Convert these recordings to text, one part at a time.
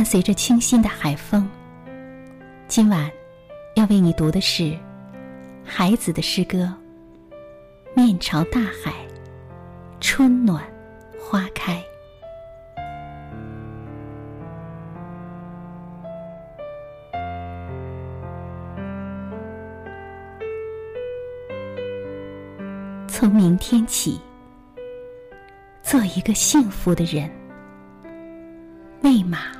伴随着清新的海风。今晚要为你读的是孩子的诗歌《面朝大海，春暖花开》。从明天起，做一个幸福的人。喂马，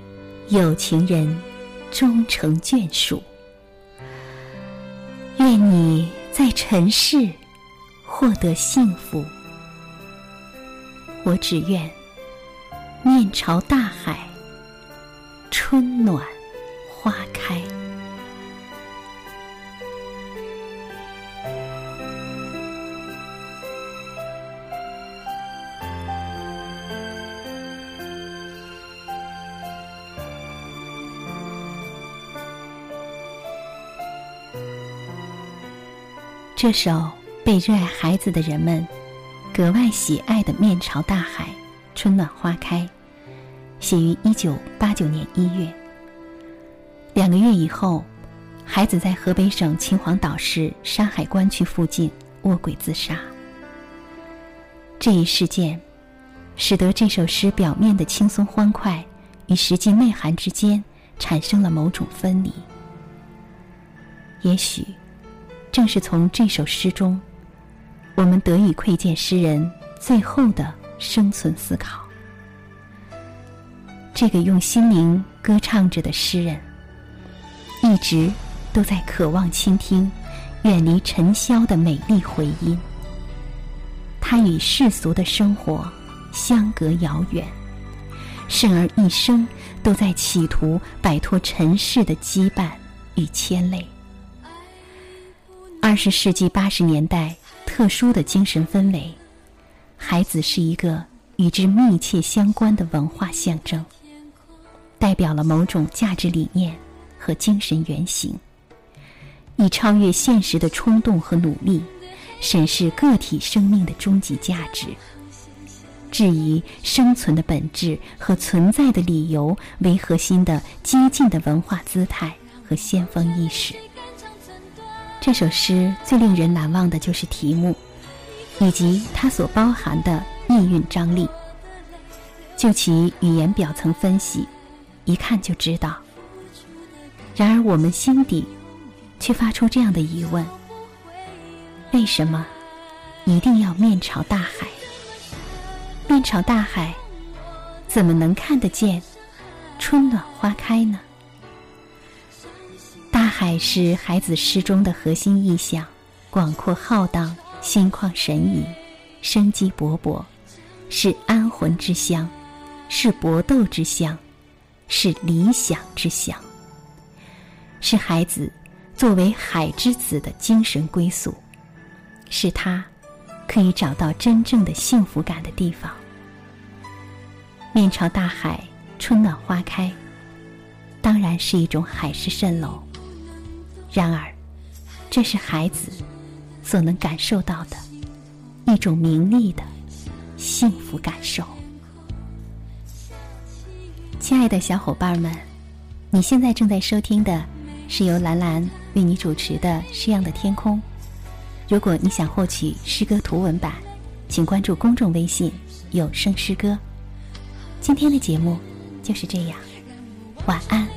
有情人终成眷属。愿你在尘世获得幸福。我只愿面朝大海，春暖花开。这首被热爱孩子的人们格外喜爱的《面朝大海，春暖花开》，写于一九八九年一月。两个月以后，孩子在河北省秦皇岛市山海关区附近卧轨自杀。这一事件，使得这首诗表面的轻松欢快与实际内涵之间产生了某种分离。也许。正是从这首诗中，我们得以窥见诗人最后的生存思考。这个用心灵歌唱着的诗人，一直都在渴望倾听远离尘嚣的美丽回音。他与世俗的生活相隔遥远，甚而一生都在企图摆脱尘世的羁绊与牵累。二十世纪八十年代，特殊的精神氛围，孩子是一个与之密切相关的文化象征，代表了某种价值理念和精神原型，以超越现实的冲动和努力，审视个体生命的终极价值，质疑生存的本质和存在的理由为核心的激进的文化姿态和先锋意识。这首诗最令人难忘的就是题目，以及它所包含的意蕴张力。就其语言表层分析，一看就知道。然而我们心底，却发出这样的疑问：为什么一定要面朝大海？面朝大海，怎么能看得见春暖花开呢？海是孩子诗中的核心意象，广阔浩荡，心旷神怡，生机勃勃，是安魂之乡，是搏斗之乡，是理想之乡，是孩子作为海之子的精神归宿，是他可以找到真正的幸福感的地方。面朝大海，春暖花开，当然是一种海市蜃楼。然而，这是孩子所能感受到的一种名利的幸福感受。亲爱的小伙伴们，你现在正在收听的是由兰兰为你主持的《诗样的天空》。如果你想获取诗歌图文版，请关注公众微信“有声诗歌”。今天的节目就是这样，晚安。